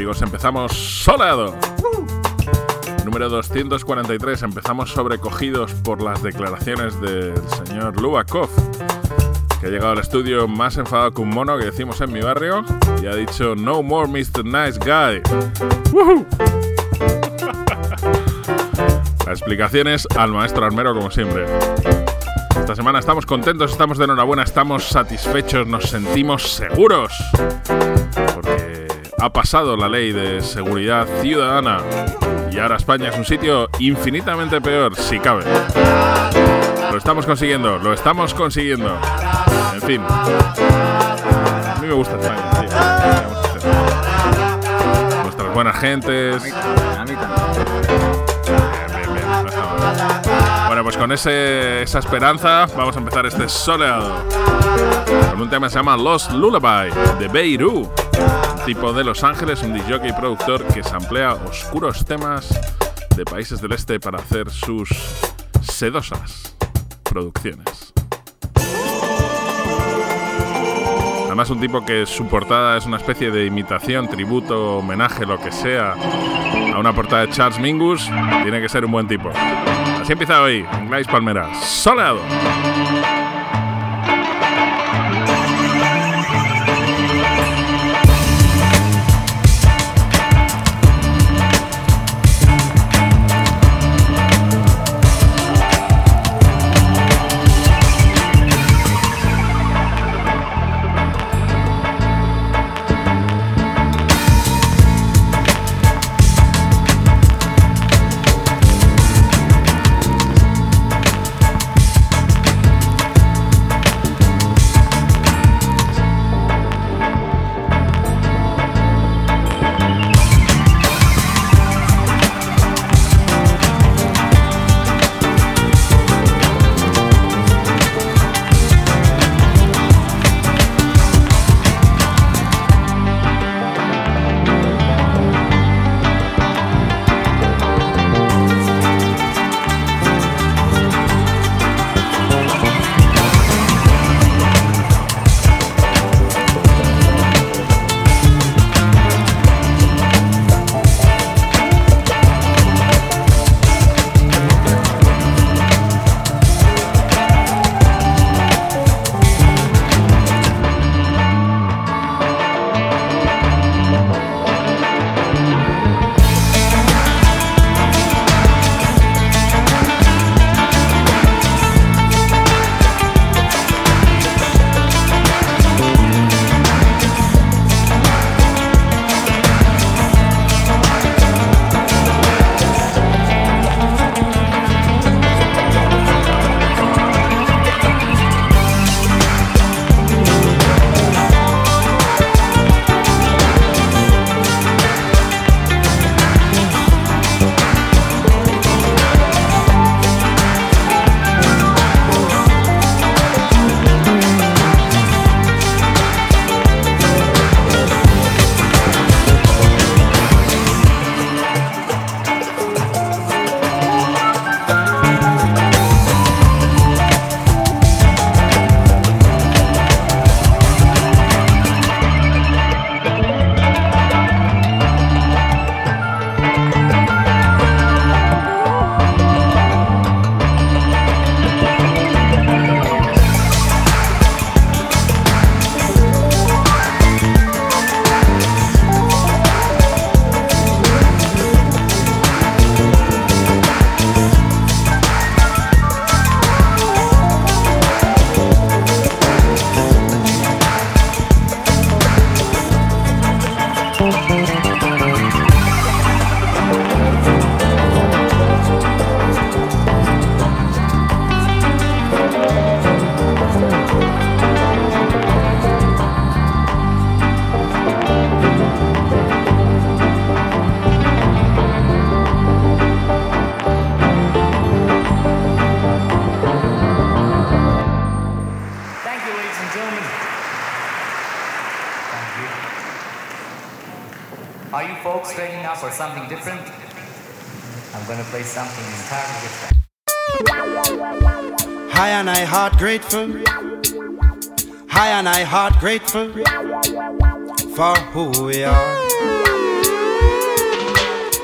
amigos, empezamos soleado. Número 243, empezamos sobrecogidos por las declaraciones del señor Lubakov, que ha llegado al estudio más enfadado que un mono que decimos en mi barrio y ha dicho No more Mr. Nice Guy. La explicación es al maestro armero como siempre. Esta semana estamos contentos, estamos de enhorabuena, estamos satisfechos, nos sentimos seguros. Porque ha pasado la ley de seguridad ciudadana y ahora España es un sitio infinitamente peor, si cabe. Lo estamos consiguiendo, lo estamos consiguiendo. En fin. A mí me gusta España, tío. Nuestras buenas gentes. Bueno, pues con ese, esa esperanza vamos a empezar este soleado. Con un tema que se llama Lost Lullaby de Beirut. Tipo de Los Ángeles, un DJ y productor que samplea oscuros temas de países del este para hacer sus sedosas producciones. Además un tipo que su portada es una especie de imitación, tributo, homenaje, lo que sea, a una portada de Charles Mingus, tiene que ser un buen tipo. Así empieza hoy, en Palmera. Soleado. Grateful. High and I heart grateful for who we are.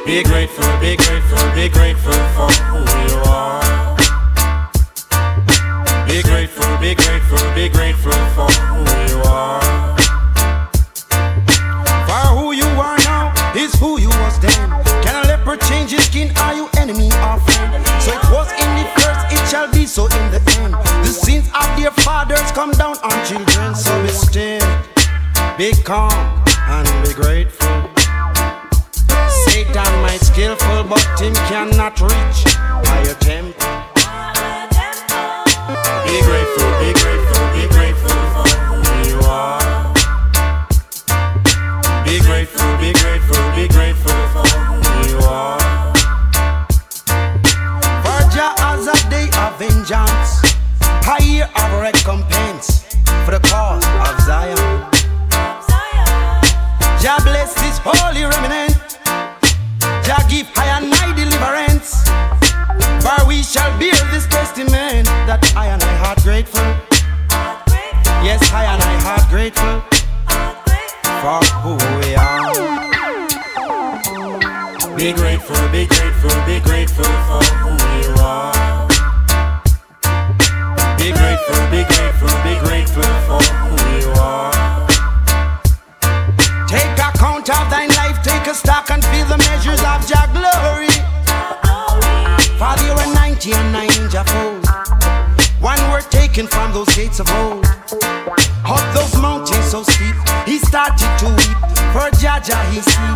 Be grateful, be grateful, be grateful for who you are. Be grateful, be grateful, be grateful for but him cannot reach shall bear this testament that I and I heart grateful. Yes, I and I heart grateful for who we are. Be grateful, be grateful, be grateful for who you are. Be grateful, be grateful, be grateful for who you are. Take account of thine life, take a stock and 90 and 9 Jah fold. One word taken from those gates of old. Up those mountains so steep, he started to weep. For Jaja he see.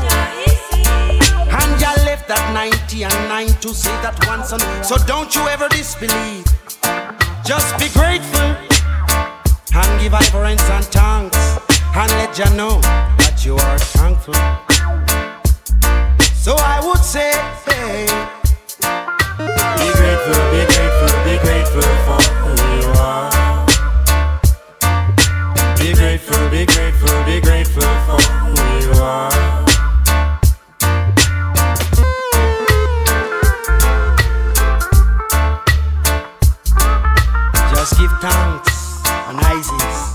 And Jah left that 90 and 9 to say that one son. So don't you ever disbelieve. Just be grateful and give reverence and thanks. And let Jah know that you are thankful. So I would say, hey, grateful, be grateful for who you are. Be grateful, be grateful, be grateful for who you are. Just give thanks and praises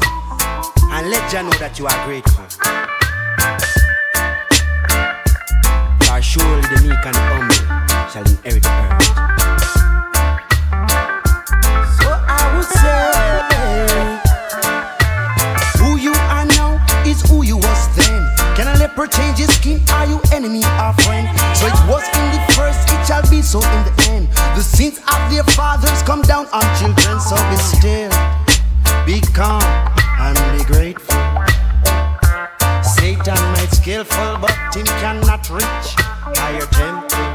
and let Jah know that you are grateful. For surely the meek and humble shall inherit the earth. Say, who you are now is who you was then. Can a change his skin? Are you enemy or friend? So it was in the first, it shall be so in the end. The sins of their fathers come down on children, so be still, be calm, and be grateful. Satan might skillful, but him cannot reach higher temple.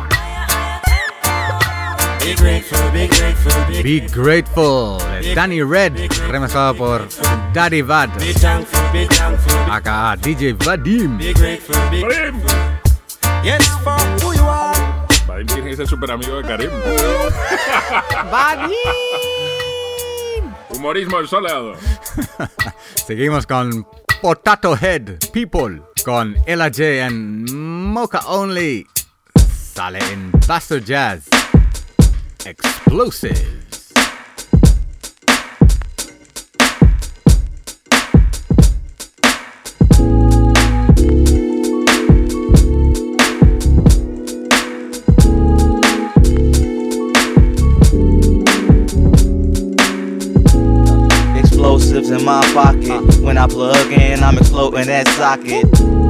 Be grateful, be grateful, be, Be Grateful de Danny Red, remezclado por Daddy Bad, be thankful, be thankful, be, acá DJ Vadim. grateful. Yes, for who you are. Es el super amigo de Karim. Humorismo soleado. Seguimos con Potato Head People con Ella J and Mocha Only. Sale en Faster Jazz. Explosives. In my pocket. When I plug in, I'm exploding that socket.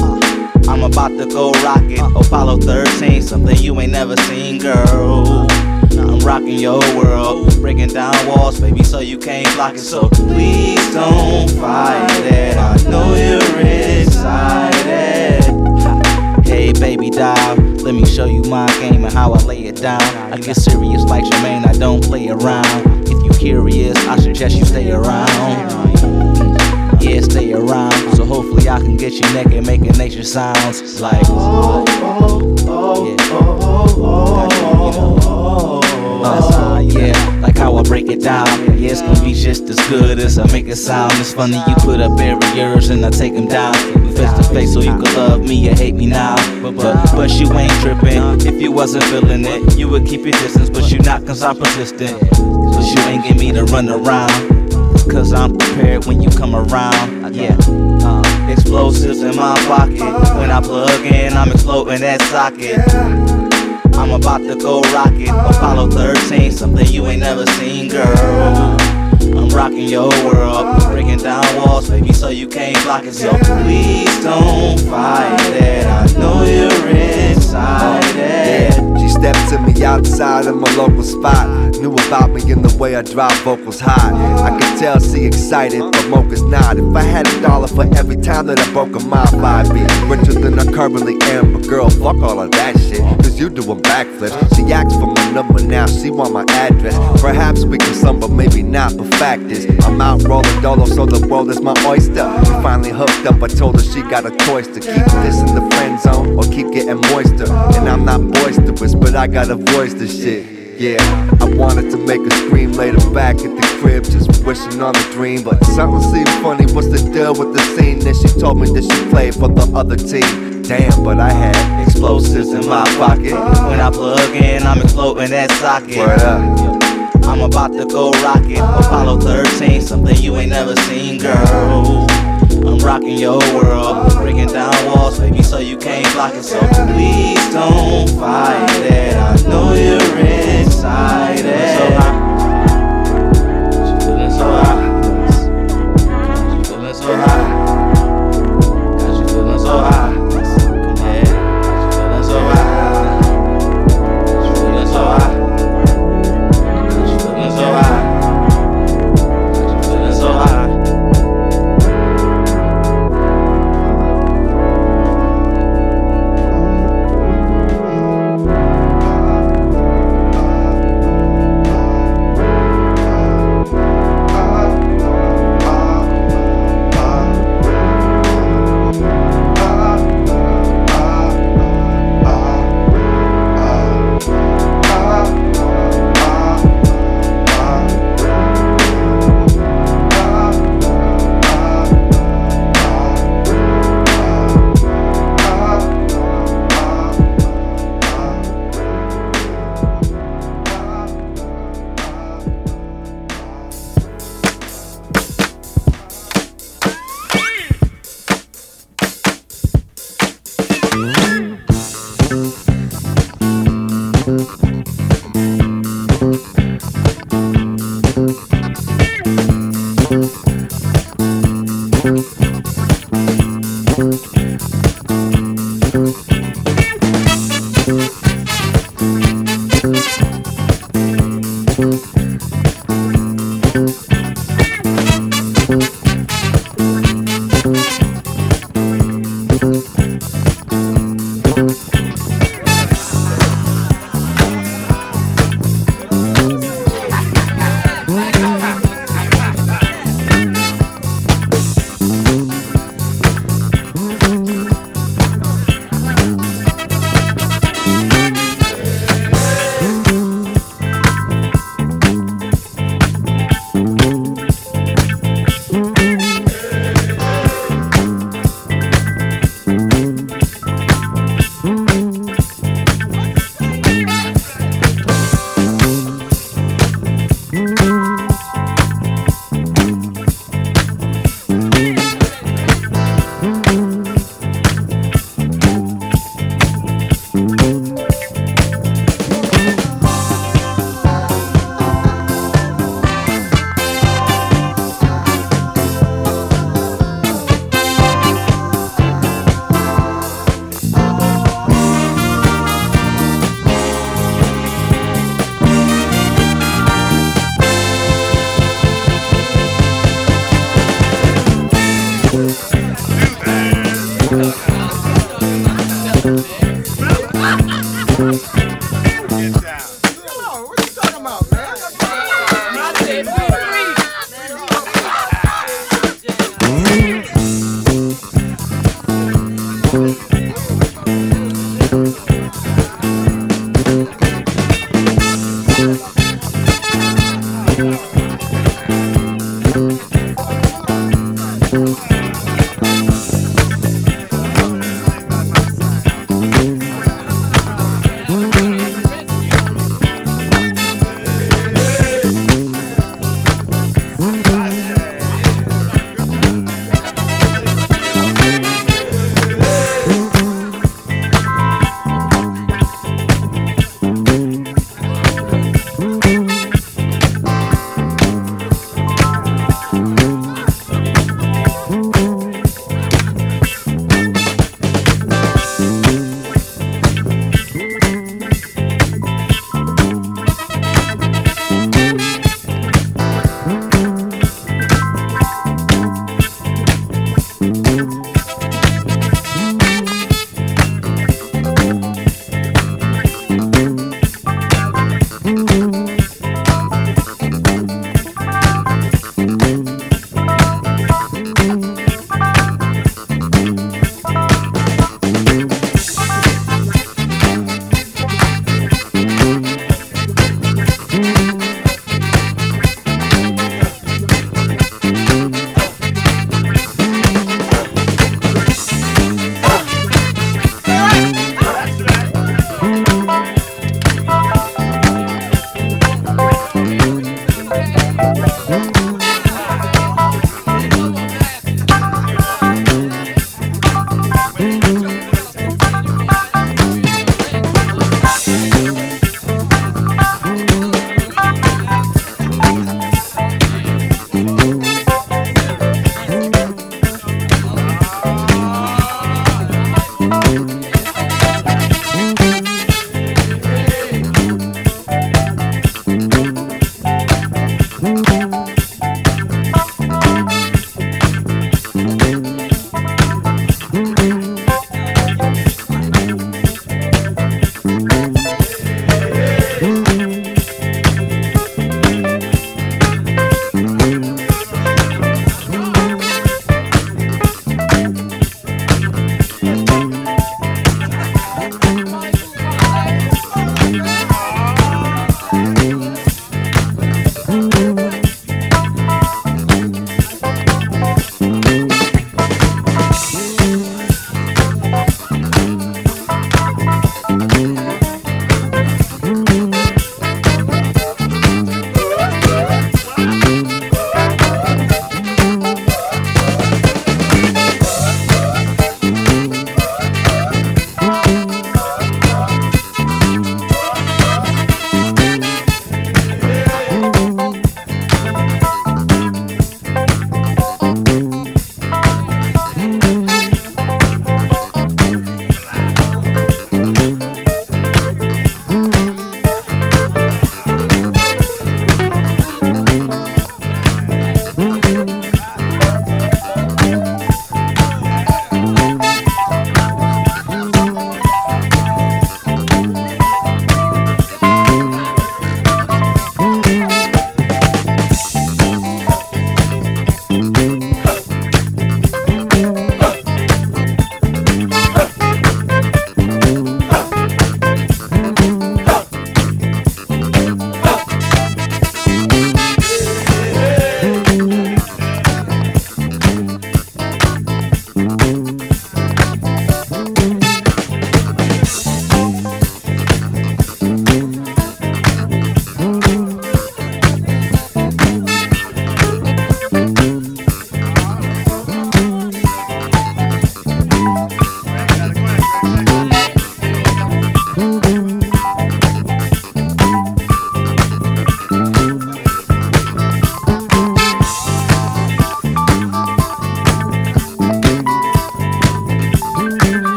Uh, I'm about to go rocket. Apollo 13, something you ain't never seen, girl. Rocking your world, breaking down walls, baby, so you can't block it. So please don't fight it. I know you're excited. Hey, baby doll, let me show you my game and how I lay it down. I get serious like Jermaine, I don't play around. If you curious, I suggest you stay around. Yeah, stay around. So hopefully I can get you naked, making nature sounds like. Yeah. Yeah, like how I break it down. Yeah, it's gonna be just as good as I make it sound. It's funny you put up barriers and I take them down. We face to face so you can love me or hate me now. But, but, but you ain't tripping. If you wasn't feeling it, you would keep your distance. But you not cause I'm persistent. But you ain't get me to run around. Cause I'm prepared when you come around. Yeah. Uh, Explosives in my pocket. When I plug in, I'm exploding that socket. I'm about to go rocket. Apollo 13, something you ain't never seen, girl. I'm rocking your world, breaking down walls, baby, so you can't block it. So please don't fight it. I know you're excited She stepped to me outside of my local spot. Knew about me in the way I drop vocals high. I could tell she excited, but Moka's not. If I had a dollar for every time that I broke a mile, I'd be richer than I currently am. But girl, fuck all of that shit, cause you doing backflips. She asked for my number now, she want my address. Perhaps we can some, but maybe not. But fact is, I'm out rolling dolo, so the world is my oyster. We finally hooked up, I told her she got a choice to keep this in the friend zone or keep getting moister. And I'm not boisterous, but I got a voice to shit. Yeah, I wanted to make a scream later back at the crib, just wishing on a dream. But something seemed funny. What's the deal with the scene? Then she told me that she played for the other team. Damn, but I had explosives in my pocket. When I plug in, I'm exploding that socket. Word up. I'm about to go rocket. Apollo 13, something you ain't never seen, girl. I'm rocking your world, breaking down walls, baby, so you can't block it. So please don't fight it. I know you're excited. So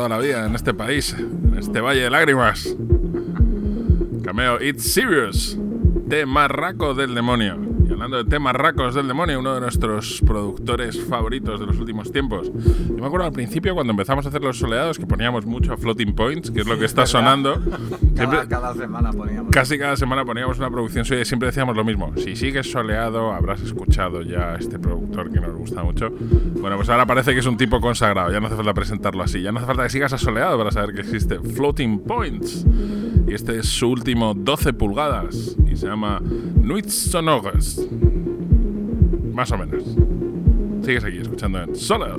toda la vida en este país, en este valle de lágrimas. Cameo It's Serious, de Marraco del Demonio hablando de temas racos del demonio, uno de nuestros productores favoritos de los últimos tiempos. Yo me acuerdo al principio cuando empezamos a hacer los soleados que poníamos mucho Floating Points, que es lo que está sonando. Cada, cada semana poníamos. Casi cada semana poníamos una producción suya y siempre decíamos lo mismo. Si sigues soleado, habrás escuchado ya a este productor que nos gusta mucho. Bueno, pues ahora parece que es un tipo consagrado. Ya no hace falta presentarlo así. Ya no hace falta que sigas a soleado para saber que existe Floating Points. Y este es su último 12 pulgadas y se llama Nuits Sonogas. Más o menos. Sigues aquí escuchando en Solo.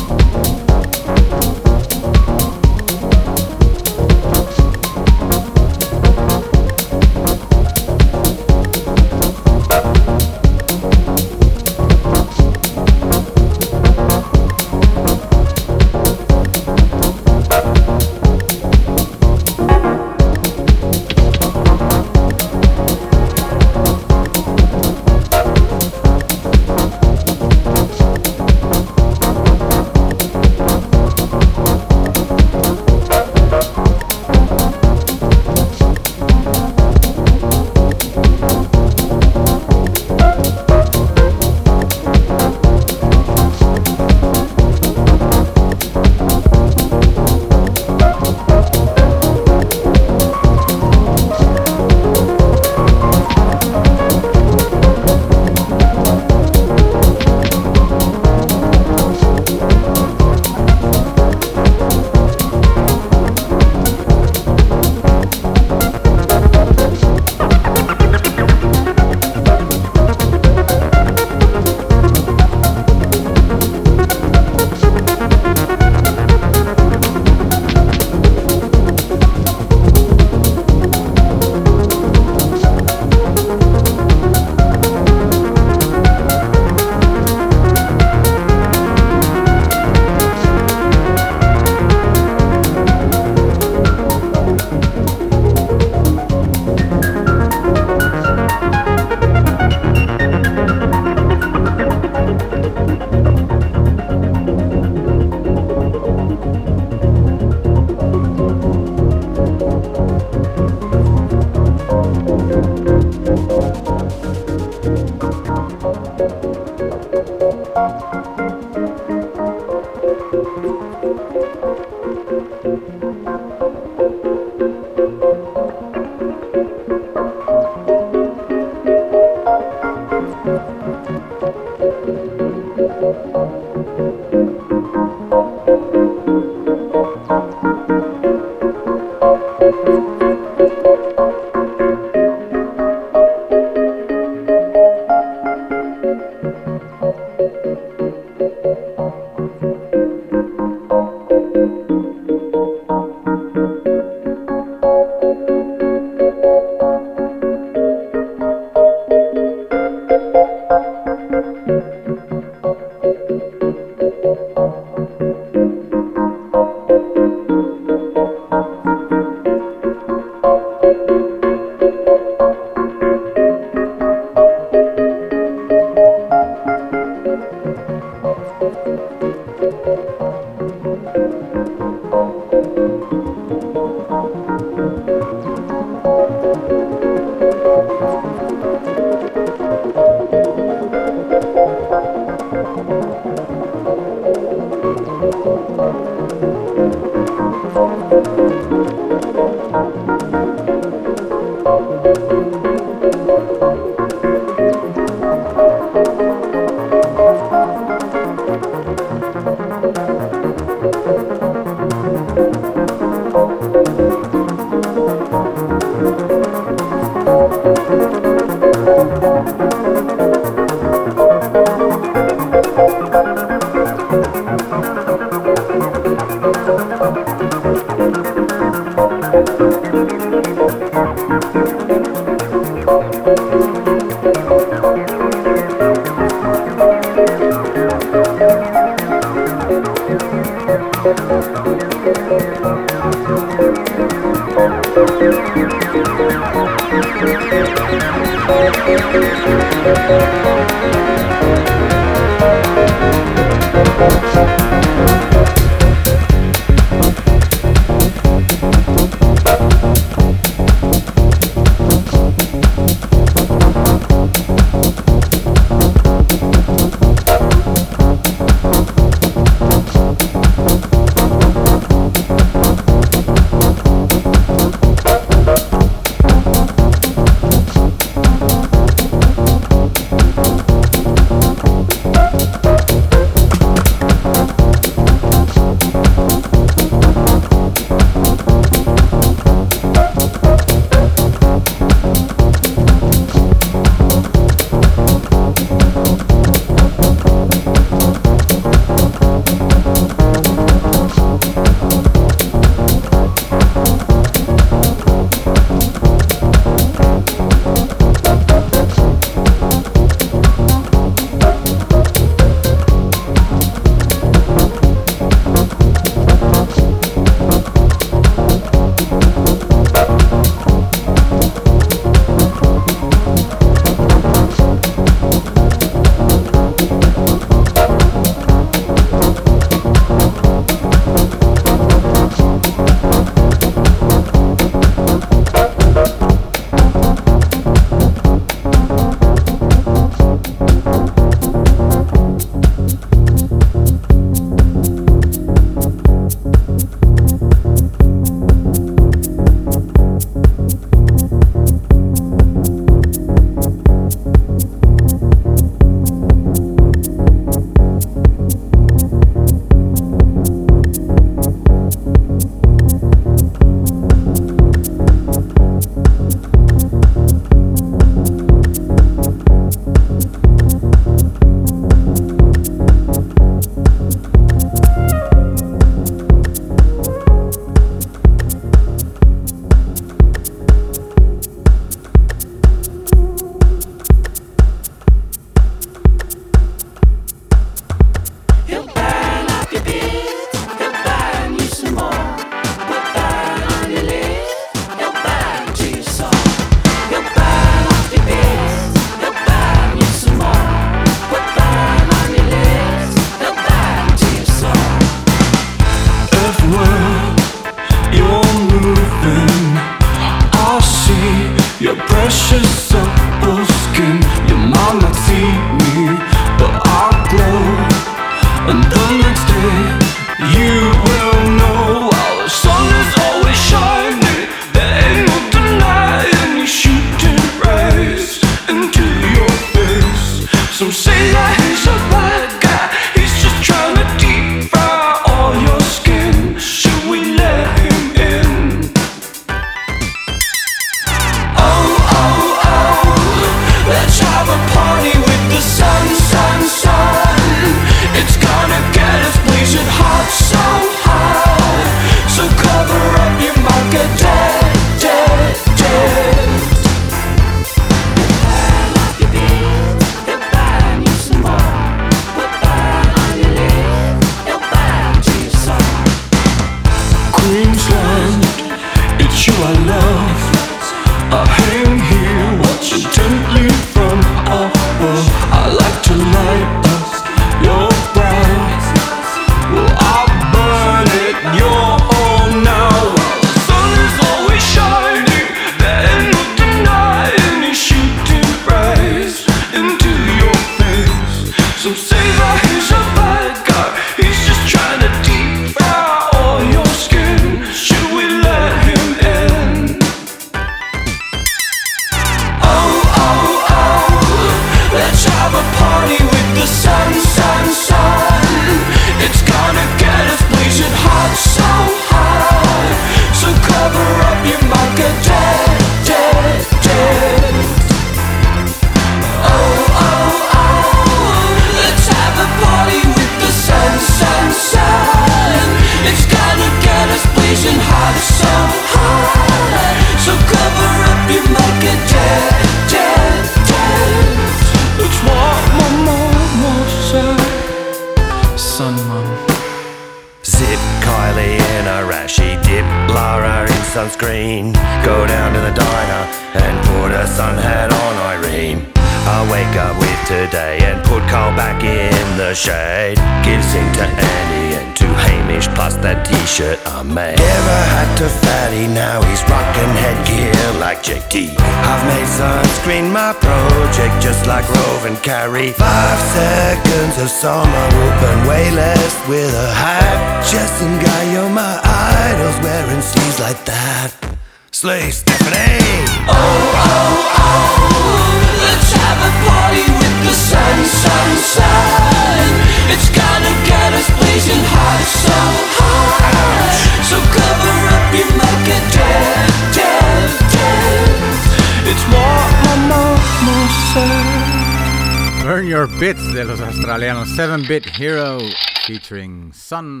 Bits de los australianos 7-Bit Hero featuring Sun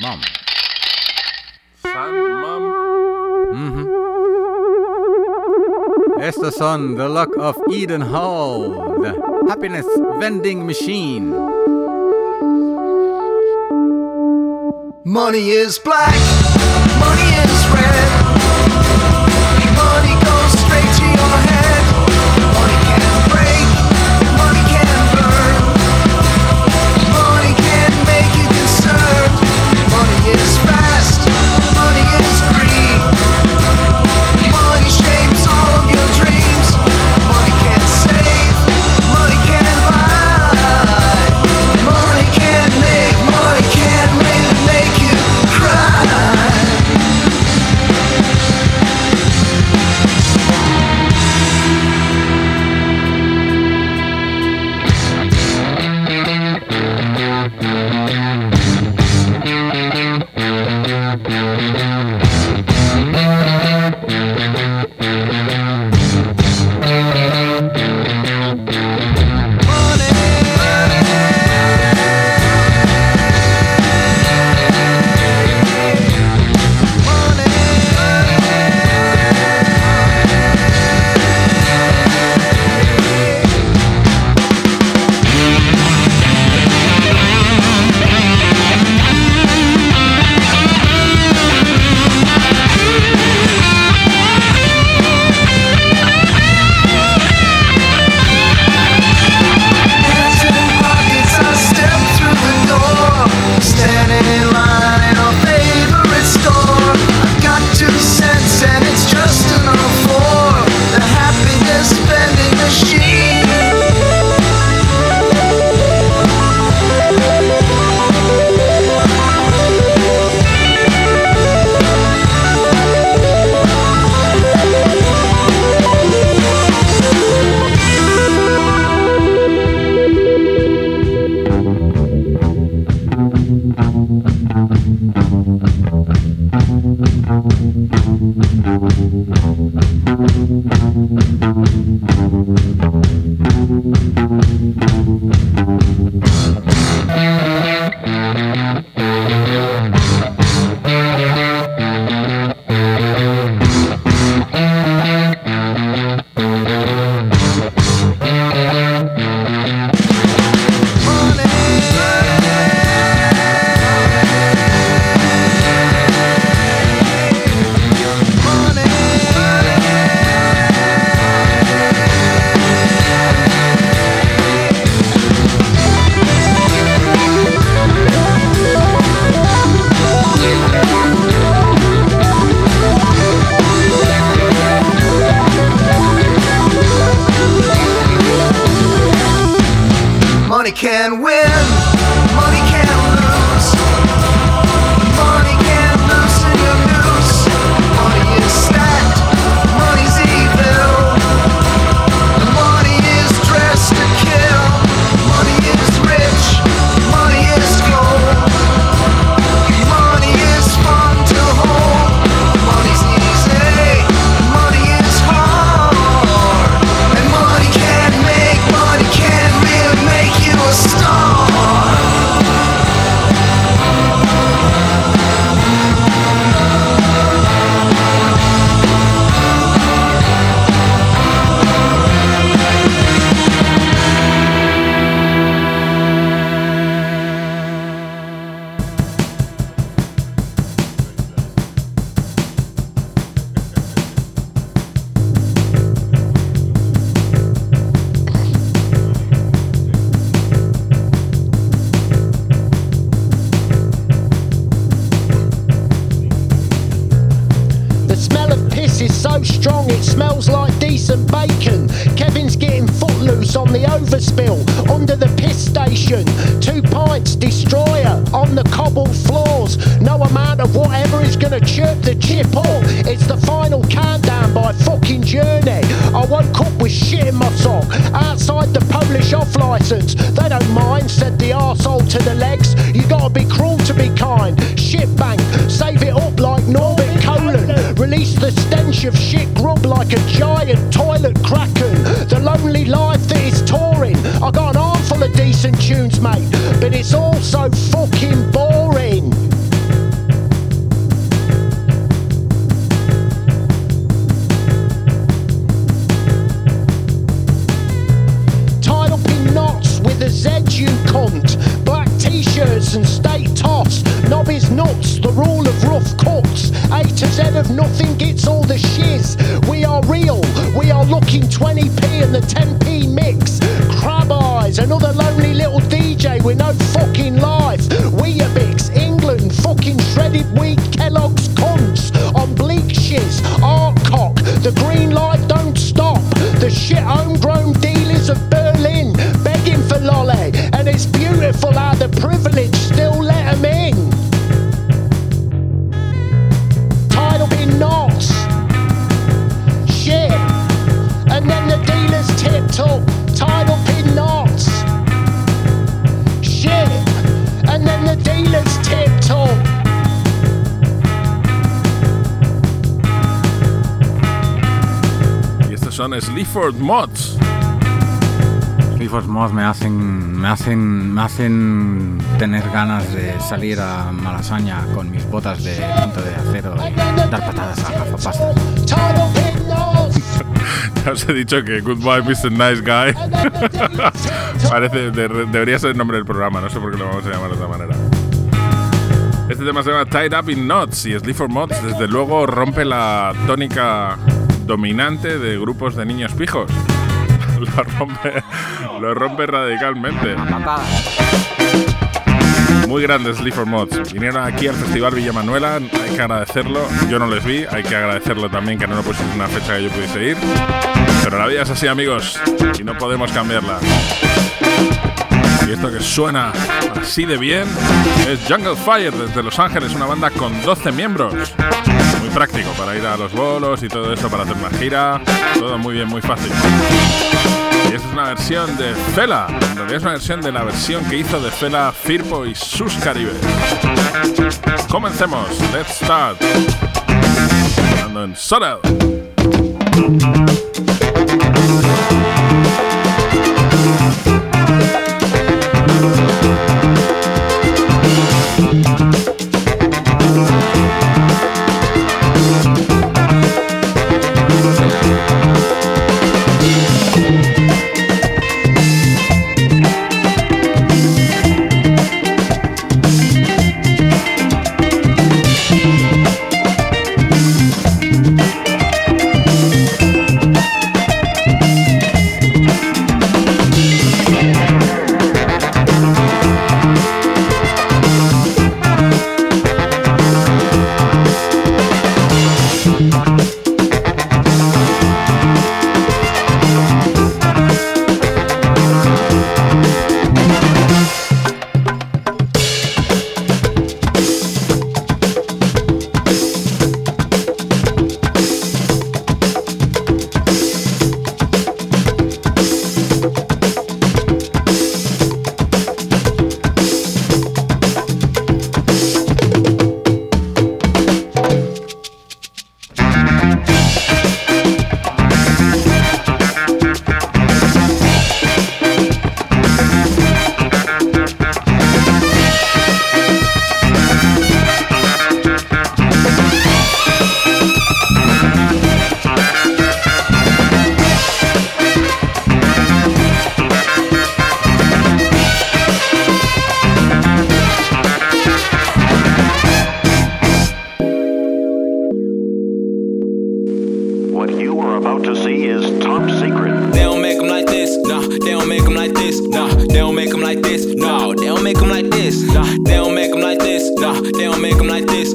Mum. Sun Mum. Mm -hmm. Estos son The Luck of Eden Hall, The Happiness Vending Machine. Money is black, money is red. Fucking shredded Sleaford Mods. Clifford Moss me hacen, me hacen, me hacen tener ganas de salir a Malasaña con mis botas de punto de acero y dar patadas a gafapastas. Ya os he dicho que Goodbye Mr. Nice Guy parece de- debería ser el nombre del programa, no sé por qué lo vamos a llamar de otra manera. Este tema se llama Tied Up in Knots y Sleaford Mods desde luego rompe la tónica dominante de grupos de niños pijos. Lo rompe, lo rompe radicalmente. Muy grandes Sleaford Mods. Vinieron aquí al Festival Villa Manuela, hay que agradecerlo. Yo no les vi, hay que agradecerlo también que no lo pusieron en una fecha que yo pudiese ir. Pero la vida es así, amigos, y no podemos cambiarla. Y esto que suena así de bien es Jungle Fire desde Los Ángeles, una banda con 12 miembros. Práctico para ir a los bolos y todo eso, para hacer una gira. Todo muy bien, muy fácil. Y esta es una versión de Fela. En realidad es una versión de la versión que hizo de Fela Firpo y sus Caribes. Comencemos. Let's start. Sonando en Soda.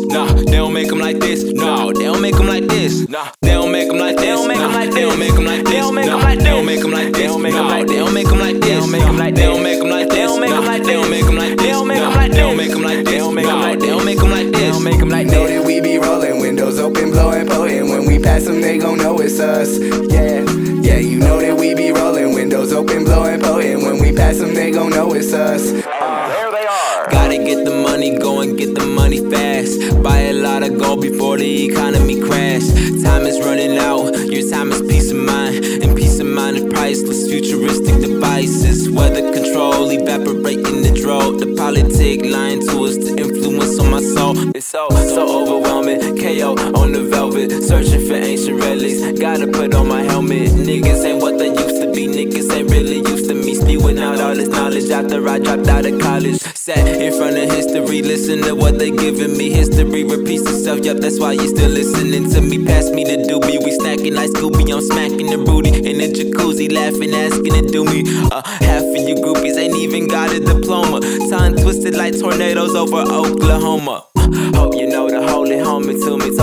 Nah. They don't make them like this, no. They don't make them like this, nah. They don't make them like this. They don't make them like this. They don't make them like this. They don't make them like this, they don't make them like this, they don't make them like this, they don't make them like this, they don't make them like this, they don't make them like this, they don't make them like this, they don't make them like this, they don't make them like this, they don't make them like Know this. that we be rolling, windows open, blowing potent. When we pass them, they gon' know it's us. Yeah, yeah, you know that we be rolling, windows open, blowing potent. When we pass them, they gon' know it's us. Gotta get the money, go and get the money fast. Buy a lot of gold before the economy crash. Time is running out, your time is peace of mind. And peace of mind is priceless. Futuristic devices, weather control, evaporating the drought. The politic lying to us to influence on my soul. It's so, so overwhelming. KO on the velvet, searching for ancient relics. Gotta put on my helmet. Niggas ain't what they used to be, niggas ain't really used to me. Spewing out all this knowledge after I dropped out of college. In front of history, listen to what they giving me. History repeats itself, yup, that's why you still listening to me. Pass me the doobie, we snacking like Scooby. I'm smacking the booty in the jacuzzi, laughing, asking to do me. Uh, half of you groupies ain't even got a diploma. Tongue twisted like tornadoes over Oklahoma. Hope you know the holy homie to me.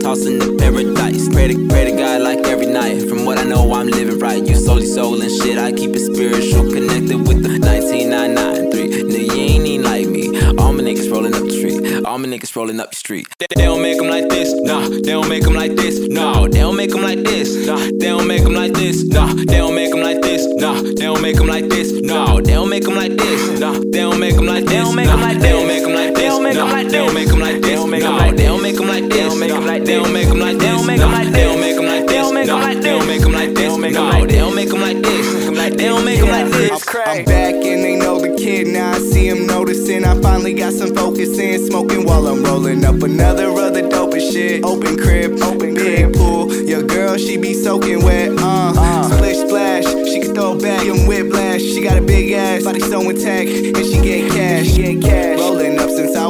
Tossing the paradise. Pray to pray to God like every night. From what I know, I'm living right. You solely soul and shit. I keep it spiritual, connected with the 19993. Nigga, you ain't even like me. All my niggas rolling up the street. All my niggas rolling up the street. They, they don't make them like this, nah. They don't make them like this, no. They don't make them like this, nah. They don't make them like this, nah. They don't make them like this, nah. They don't make them like this, no. They don't make them like this, nah. They don't make them like this, nah. They don't make them like this, nah. They don't make them like this, no. They don't make them like this, nah. They don't make them like this, they don't make them like this, nah. They don't make them like this. They don't make them like this, no. They don't make them like this, they don't make them like this. I'm back and they know the kid. Now I see him noticing. I finally got some focus in. Smoking while I'm rolling up another other dope as shit. Open crib, open big pool. Your girl, she be soaking wet. Uh, splish splash. She can throw back and whiplash. She got a big ass, body so intact, and she get cash. She get cash. Rolling up since I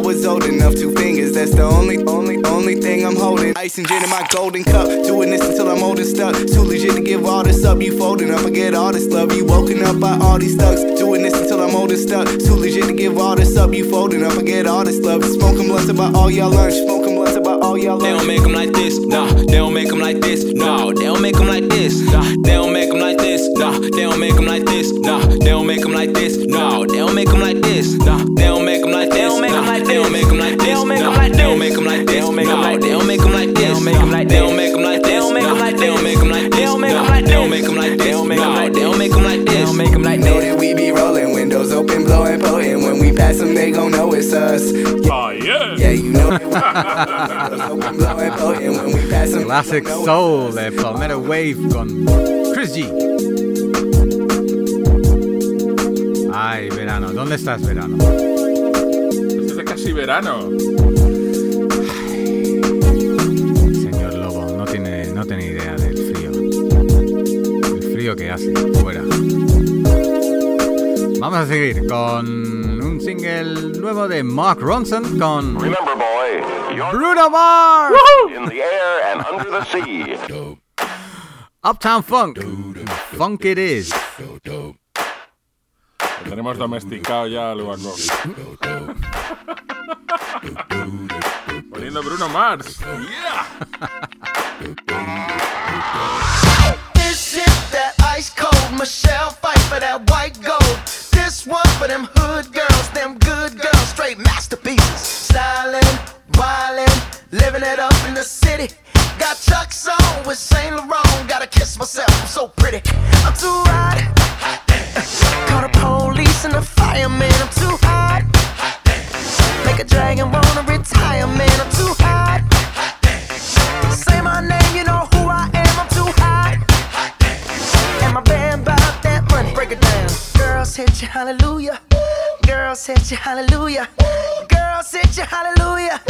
was old enough. Two fingers, that's the only, only, only thing I'm holding. Ice and gin in my golden cup. Doing this until I'm old and stuck. Too legit to give all this up. You folding up, I get all this love. You woken up by all these thugs. Doing this until I'm old and stuck. Too legit to give all this up. You folding up, I get all this love. Smoking blunts about all y'all lunch. Smoking blunts about all y'all They don't make them like this, nah. They don't make them like this, no. They don't make them like this, nah. They don't make them like this, nah. They don't make them like this, nah. They don't make them like this, no. They don't make them like this, nah. Nah. They don't make them like this, nah. They don't make them like this, no. They don't make them like this, they don't make them like this, they don't make them like this, they don't make them like this, they don't make them like this, they don't make them like this, they don't make them like this, they don't make them like this, they don't make them like Know that we be rolling, windows open, blowing potent. When we pass them, they gon' know it's us. Oh, yeah. Yeah, you know that we windows open, blowing potent. When we pass them, Classic Soul de Palmetto Wave con Chris G. Ay, verano, ¿dónde estás, verano? Verano. Señor Lobo, no tiene, no tiene idea del frío. El frío que hace fuera. Vamos a seguir con un single nuevo de Mark Ronson con Remember, boy, you're Bruno Mars. in the air and under the sea. Uptown Funk. Funk it is. Lo tenemos domesticado ya al guaco. Poniendo Bruno Mars. This is that ice cold Michelle fight for that white gold. This one for them hood girls, them good girls, straight masterpieces. Styling, wildin', living it up in the city. Got Chuck's on with Saint Laurent. Gotta kiss myself, I'm so pretty. I'm too hot. Hit you hallelujah. Girl, hit you hallelujah.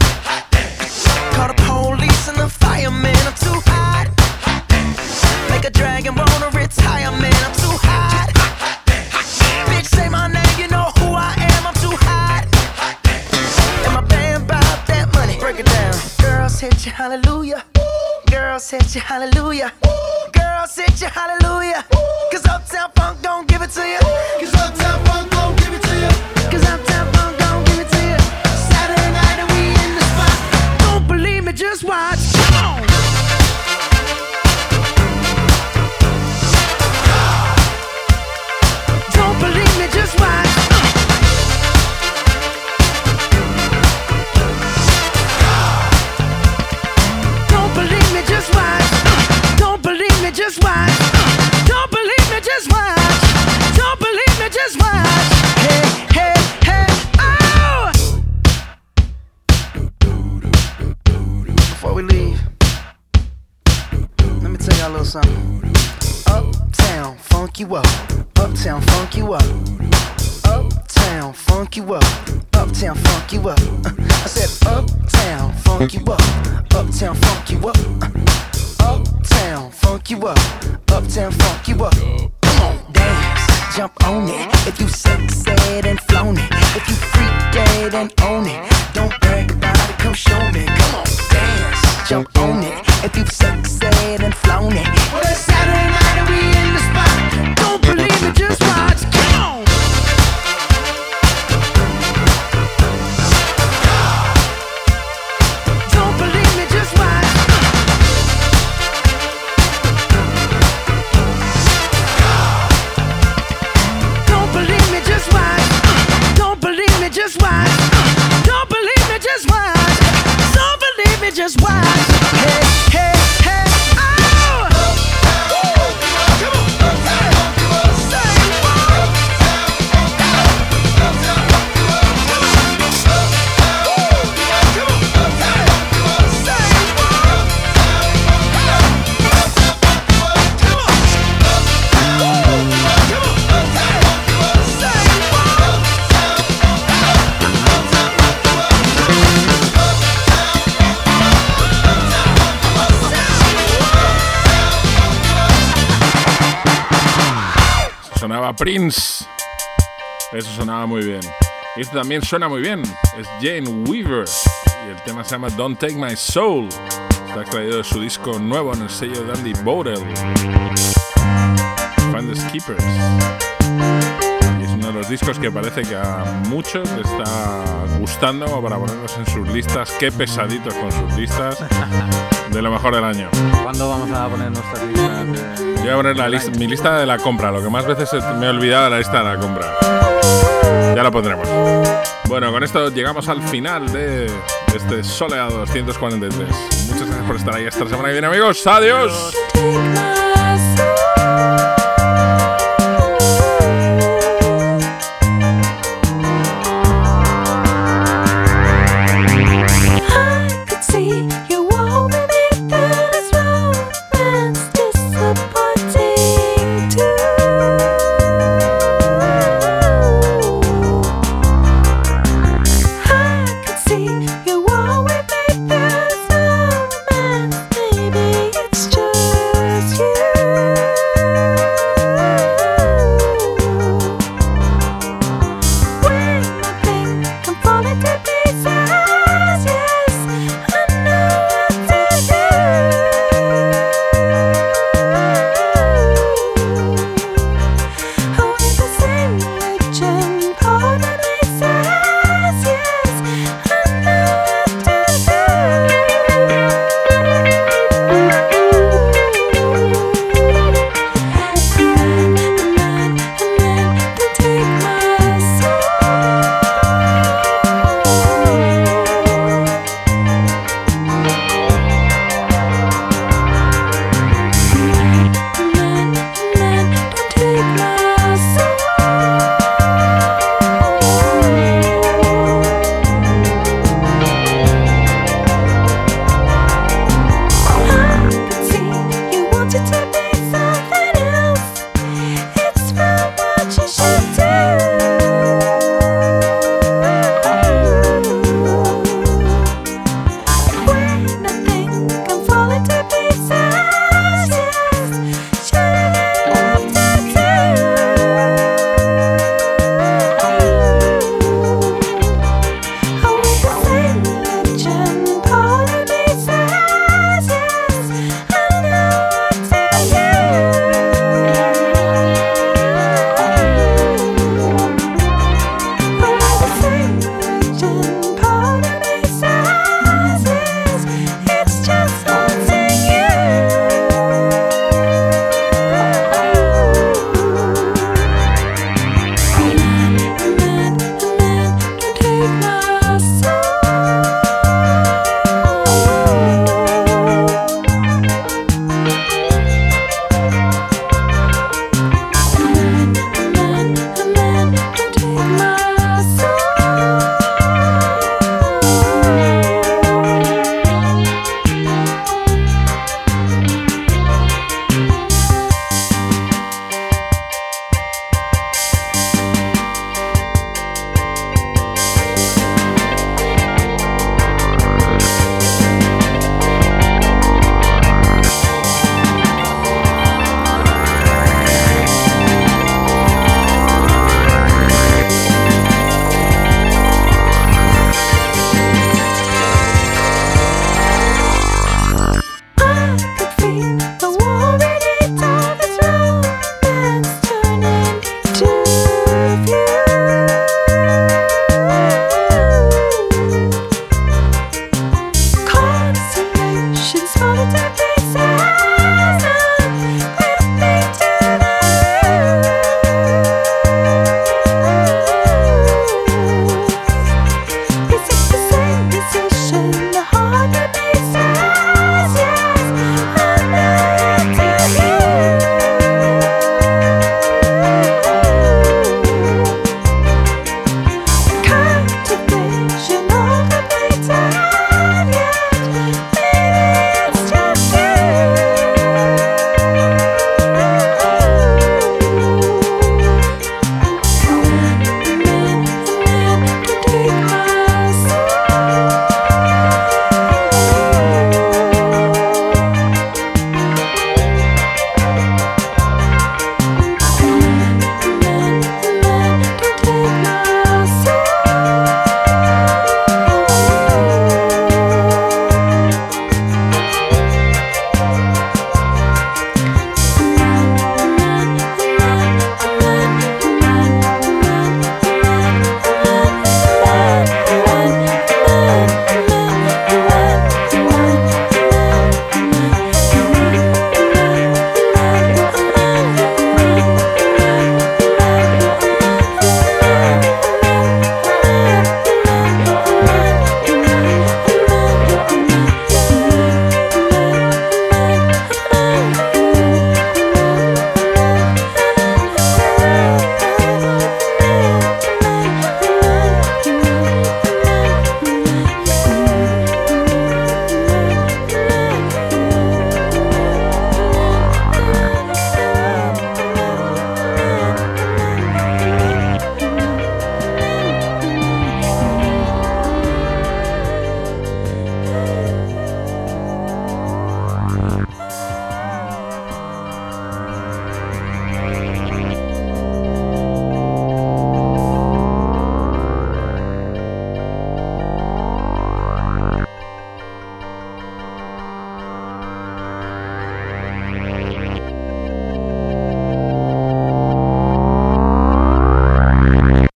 Hit you, hallelujah. girl. hit you, hallelujah. Cause Uptown Funk don't give it to you. Cause little something. Uptown, funk you up. Uptown, funk you up. Uptown, funk you up. Uptown, funk you up. I said, Uptown, funk you up. Uptown, funk you up. Uptown, funk you up. Uptown, funk you up. Come on, dance, jump on it. If you sexed and flown it, if you freak dead and own it, don't brag about it. Come show me. Come on, dance, jump on it. If you've sexed and flown it, well it's Saturday night we in the spot. Don't believe Prince. Eso sonaba muy bien. Esto también suena muy bien. Es Jane Weaver. Y el tema se llama Don't Take My Soul. Está extraído de su disco nuevo en el sello de Andy Bowdell. Finders Keepers. Y es uno de los discos que parece que a muchos les está gustando para ponerlos en sus listas. Qué pesaditos con sus listas. De lo mejor del año. ¿Cuándo vamos a poner nuestras listas? de- Yo voy a poner la mi lista de la compra, lo que más veces me he olvidado de la lista de la compra. Ya la pondremos. Bueno, con esto llegamos al final de este soleado 243. Muchas gracias por estar ahí esta semana que viene, amigos. Adiós.